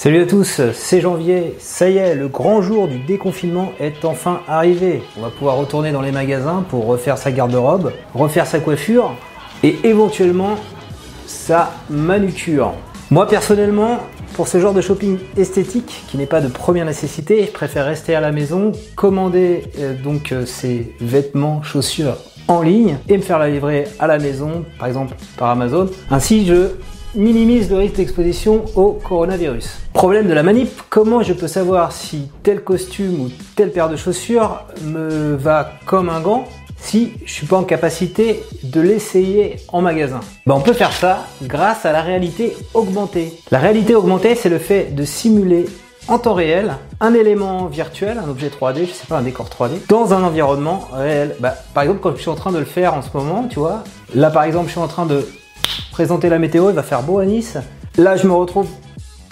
Salut à tous, c'est janvier, ça y est, le grand jour du déconfinement est enfin arrivé. On va pouvoir retourner dans les magasins pour refaire sa garde-robe, refaire sa coiffure et éventuellement sa manucure. Moi personnellement, pour ce genre de shopping esthétique qui n'est pas de première nécessité, je préfère rester à la maison, commander euh, donc euh, ces vêtements, chaussures en ligne et me faire la livrer à la maison, par exemple par Amazon. Ainsi, je minimise le risque d'exposition au coronavirus. Problème de la manip, comment je peux savoir si tel costume ou telle paire de chaussures me va comme un gant si je suis pas en capacité de l'essayer en magasin? Ben, On peut faire ça grâce à la réalité augmentée. La réalité augmentée, c'est le fait de simuler en temps réel un élément virtuel, un objet 3D, je sais pas, un décor 3D, dans un environnement réel. Bah, par exemple, quand je suis en train de le faire en ce moment, tu vois, là par exemple, je suis en train de présenter la météo, il va faire beau à Nice. Là, je me retrouve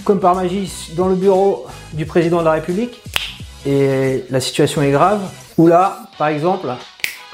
comme par magie dans le bureau du président de la République et la situation est grave. Ou là, par exemple,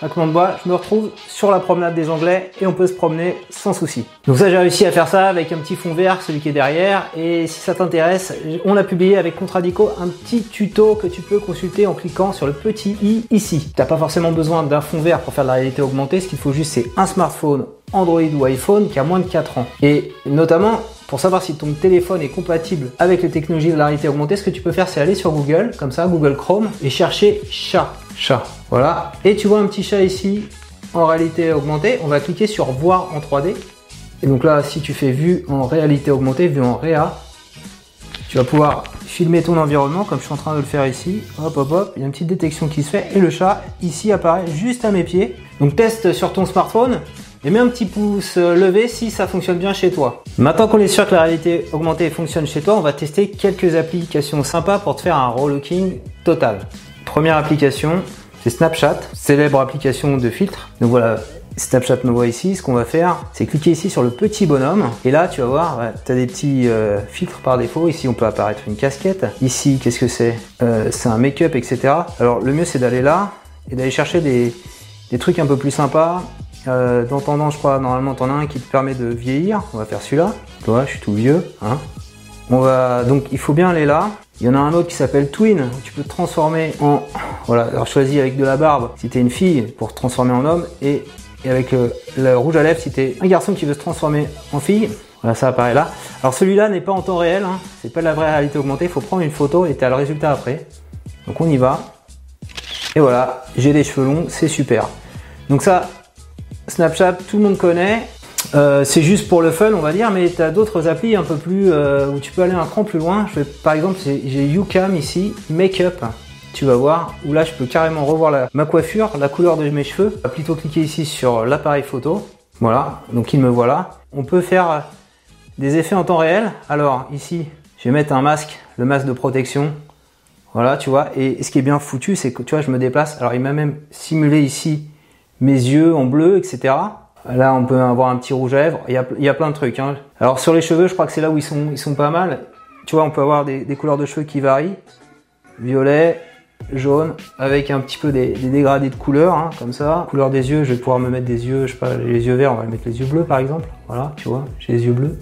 claquement de bois, je me retrouve sur la promenade des Anglais et on peut se promener sans souci. Donc ça, j'ai réussi à faire ça avec un petit fond vert, celui qui est derrière. Et si ça t'intéresse, on a publié avec Contradico un petit tuto que tu peux consulter en cliquant sur le petit i ici. T'as pas forcément besoin d'un fond vert pour faire de la réalité augmentée. Ce qu'il faut juste, c'est un smartphone Android ou iPhone qui a moins de 4 ans. Et notamment, pour savoir si ton téléphone est compatible avec les technologies de la réalité augmentée, ce que tu peux faire, c'est aller sur Google, comme ça, Google Chrome, et chercher chat. Chat. Voilà. Et tu vois un petit chat ici en réalité augmentée. On va cliquer sur voir en 3D. Et donc là, si tu fais vue en réalité augmentée, vue en réa, tu vas pouvoir filmer ton environnement comme je suis en train de le faire ici. Hop, hop, hop. Il y a une petite détection qui se fait. Et le chat, ici, apparaît juste à mes pieds. Donc teste sur ton smartphone et mets un petit pouce levé si ça fonctionne bien chez toi. Maintenant qu'on est sûr que la réalité augmentée fonctionne chez toi, on va tester quelques applications sympas pour te faire un relooking total. Première application, c'est Snapchat, célèbre application de filtre. Donc voilà, Snapchat voit ici. Ce qu'on va faire, c'est cliquer ici sur le petit bonhomme. Et là, tu vas voir, tu as des petits euh, filtres par défaut. Ici, on peut apparaître une casquette. Ici, qu'est-ce que c'est? Euh, C'est un make-up, etc. Alors, le mieux, c'est d'aller là et d'aller chercher des, trucs un peu plus sympas. Euh, je crois, normalement, t'en as un qui te permet de vieillir. On va faire celui-là. Toi, je suis tout vieux. Hein. On va donc, il faut bien aller là. Il y en a un autre qui s'appelle Twin. tu peux te transformer en, voilà. Alors choisis avec de la barbe si t'es une fille pour te transformer en homme et, avec le, rouge à lèvres si t'es un garçon qui veut se transformer en fille. Voilà, ça apparaît là. Alors celui-là n'est pas en temps réel. Hein. C'est pas de la vraie réalité augmentée. Il faut prendre une photo et t'as le résultat après. Donc on y va. Et voilà, j'ai des cheveux longs, c'est super. Donc ça, Snapchat, tout le monde connaît. Euh, c'est juste pour le fun, on va dire, mais tu as d'autres applis un peu plus euh, où tu peux aller un cran plus loin. Je par exemple, j'ai YouCam ici, Makeup. Tu vas voir, où là je peux carrément revoir ma coiffure, la couleur de mes cheveux. On va plutôt cliquer ici sur l'appareil photo. Voilà, donc il me voit là. On peut faire des effets en temps réel. Alors ici, je vais mettre un masque, le masque de protection. Voilà, tu vois. Et ce qui est bien foutu, c'est que tu vois, je me déplace. Alors il m'a même simulé ici mes yeux en bleu, etc. Là, on peut avoir un petit rouge à lèvres. Il y a, il y a plein de trucs. Hein. Alors sur les cheveux, je crois que c'est là où ils sont, ils sont pas mal. Tu vois, on peut avoir des, couleurs de cheveux qui varient. Violet, jaune, avec un petit peu des, dégradés de couleurs, hein, comme ça. Couleur des yeux, je vais pouvoir me mettre des yeux, je sais pas, les yeux verts, on va mettre les yeux bleus par exemple. Voilà, tu vois, j'ai les yeux bleus.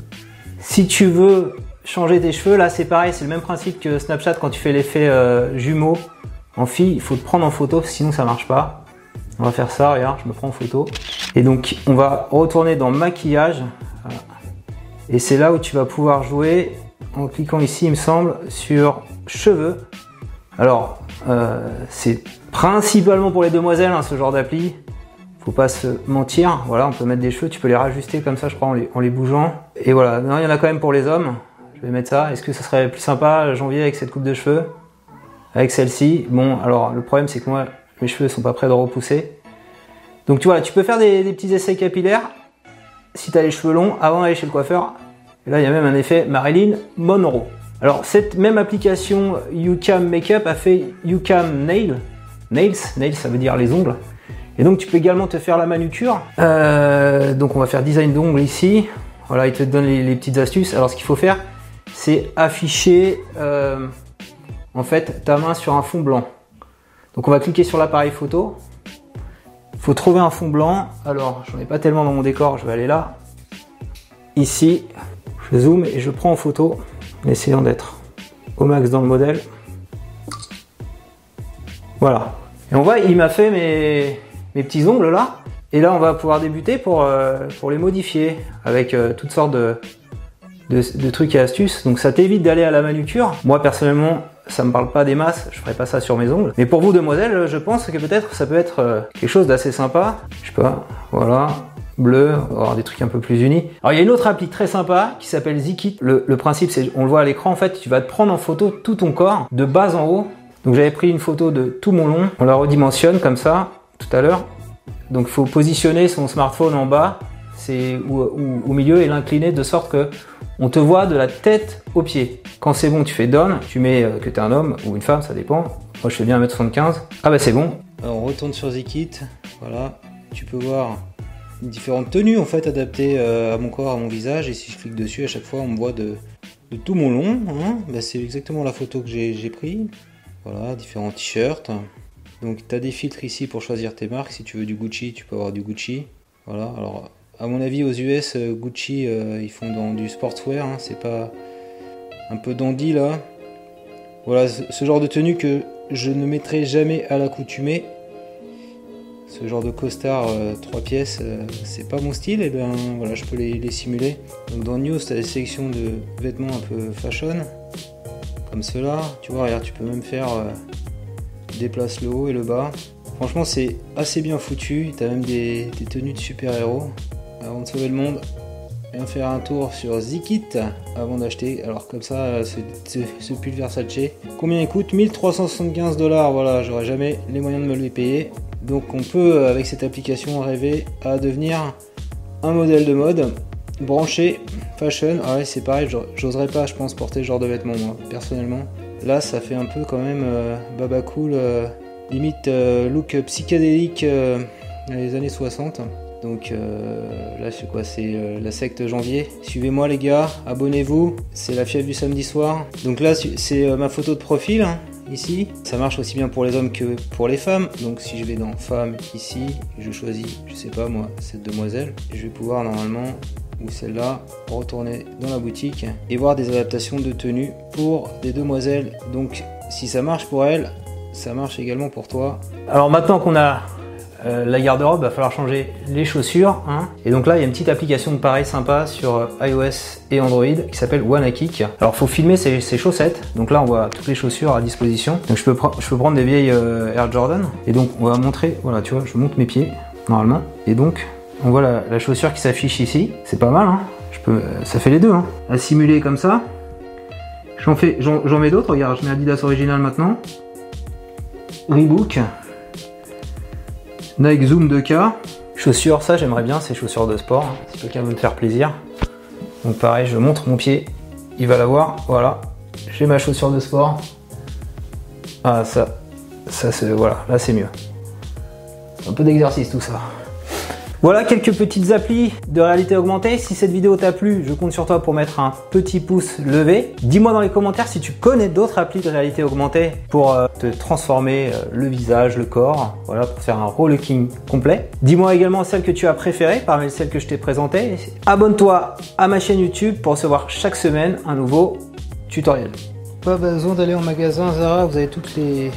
Si tu veux changer tes cheveux, là c'est pareil, c'est le même principe que Snapchat quand tu fais l'effet euh, jumeau en fille. Il faut te prendre en photo, sinon ça marche pas. On va faire ça, regarde, je me prends en photo. Et donc, on va retourner dans maquillage. Et c'est là où tu vas pouvoir jouer en cliquant ici, il me semble, sur cheveux. Alors, euh, c'est principalement pour les demoiselles, hein, ce genre d'appli. Faut pas se mentir. Voilà, on peut mettre des cheveux, tu peux les rajuster comme ça, je crois, en les, bougeant. Et voilà, non, il y en a quand même pour les hommes. Je vais mettre ça. Est-ce que ça serait plus sympa janvier avec cette coupe de cheveux? Avec celle-ci Bon, alors le problème c'est que moi, mes cheveux sont pas prêts de repousser. Donc tu vois, tu peux faire des, petits essais capillaires si tu as les cheveux longs avant d'aller chez le coiffeur. Et là, il y a même un effet Marilyn Monroe. Alors cette même application YouCam Makeup a fait YouCam Nail. Nails, nails ça veut dire les ongles. Et donc tu peux également te faire la manucure. Euh, donc on va faire design d'ongles ici. Voilà, il te donne les, petites astuces. Alors ce qu'il faut faire, c'est afficher euh, en fait ta main sur un fond blanc. Donc on va cliquer sur l'appareil photo. Faut trouver un fond blanc. Alors, j'en ai pas tellement dans mon décor, je vais aller là. Ici, je zoome et je prends en photo, essayant d'être au max dans le modèle. Voilà. Et on voit, il m'a fait mes, mes petits ongles là. Et là, on va pouvoir débuter pour, euh, pour les modifier avec euh, toutes sortes de, de, trucs et astuces. Donc ça t'évite d'aller à la manucure. Moi, personnellement, ça me parle pas des masses, je ferai pas ça sur mes ongles. Mais pour vous, demoiselles, je pense que peut-être ça peut être euh, quelque chose d'assez sympa. Je sais pas, voilà, bleu, avoir des trucs un peu plus unis. Alors il y a une autre appli très sympa qui s'appelle Zikit. Le, le principe, c'est, on le voit à l'écran, en fait, tu vas te prendre en photo tout ton corps, de bas en haut. Donc j'avais pris une photo de tout mon long, on la redimensionne comme ça, tout à l'heure. Donc il faut positionner son smartphone en bas, c'est au milieu et l'incliner de sorte que on te voit de la tête aux pieds. Quand c'est bon, tu fais down, tu mets euh, que tu es un homme ou une femme, ça dépend. Moi je fais bien 1m75. Ah bah c'est bon. Alors, on retourne sur Zikit, voilà. Tu peux voir différentes tenues en fait adaptées euh, à mon corps, à mon visage. Et si je clique dessus, à chaque fois on me voit de, tout mon long. Hein. Bah, c'est exactement la photo que j'ai pris. Voilà, différents t-shirts. Donc tu as des filtres ici pour choisir tes marques. Si tu veux du Gucci, tu peux avoir du Gucci. Voilà, alors à mon avis aux US, euh, Gucci, euh, ils font dans du sportswear. Hein. C'est pas un peu dandy là. Voilà, ce genre de tenue que je ne mettrai jamais à l'accoutumée. Ce genre de costard 3 euh, pièces, c'est pas mon style, et bien voilà, je peux les, simuler. Donc dans News, tu as des sélections de vêtements un peu fashion, comme cela. Tu vois, regarde, tu peux même faire déplace le haut et le bas. Franchement, c'est assez bien foutu. Tu as même des, tenues de super-héros. Avant de sauver le monde, viens faire un tour sur Zikit avant d'acheter. Alors, comme ça, ce, ce, pull Versace. Combien il coûte? 1375 dollars. Voilà, j'aurais jamais les moyens de me le payer. Donc, on peut, avec cette application, rêver à devenir un modèle de mode branché fashion. Ah ouais, c'est pareil, j'oserais pas, je pense, porter ce genre de vêtements, moi, personnellement. Là, ça fait un peu quand même euh, baba cool, euh, limite euh, look psychédélique dans les années 60. Donc là, c'est quoi C'est la secte janvier. Suivez-moi, les gars, abonnez-vous. C'est la fièvre du samedi soir. Donc là, c'est ma photo de profil. Hein, ici, ça marche aussi bien pour les hommes que pour les femmes. Donc si je vais dans femmes ici, je choisis, je sais pas moi, cette demoiselle, je vais pouvoir normalement ou celle-là, retourner dans la boutique et voir des adaptations de tenues pour des demoiselles. Donc si ça marche pour elles, ça marche également pour toi. Alors maintenant qu'on a euh, la garde-robe, va falloir changer les chaussures. Hein. Et donc là, il y a une petite application de pareil sympa sur euh, iOS et Android qui s'appelle Kick. Alors, faut filmer ses, chaussettes. Donc là, on voit toutes les chaussures à disposition. Donc je peux, prendre des vieilles euh, Air Jordan. Et donc, on va montrer. Voilà, tu vois, je monte mes pieds normalement. Et donc, on voit la, chaussure qui s'affiche ici. C'est pas mal, hein je peux, ça fait les deux. Hein. À simuler comme ça. J'en fais, j'en mets d'autres. Regarde, je mets Adidas original maintenant. Reebok. Nike Zoom 2K. Chaussures, ça j'aimerais bien, ces chaussures de sport. Si quelqu'un veut me faire plaisir. Donc pareil, je montre mon pied. Il va l'avoir. Voilà. J'ai ma chaussure de sport. Ah ça, ça c'est voilà, là c'est mieux. Un peu d'exercice tout ça. Voilà quelques petites applis de réalité augmentée. Si cette vidéo t'a plu, je compte sur toi pour mettre un petit pouce levé. Dis-moi dans les commentaires si tu connais d'autres applis de réalité augmentée pour euh, te transformer euh, le visage, le corps, voilà, pour faire un relooking complet. Dis-moi également celle que tu as préférée parmi celles que je t'ai présentées. Abonne-toi à ma chaîne YouTube pour recevoir chaque semaine un nouveau tutoriel. Pas besoin d'aller en magasin Zara, vous avez toutes les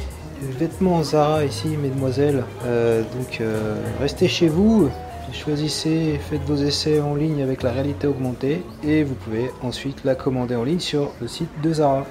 vêtements Zara ici, mesdemoiselles. Euh, donc restez chez vous, Choisissez, faites vos essais en ligne avec la réalité augmentée et vous pouvez ensuite la commander en ligne sur le site de Zara.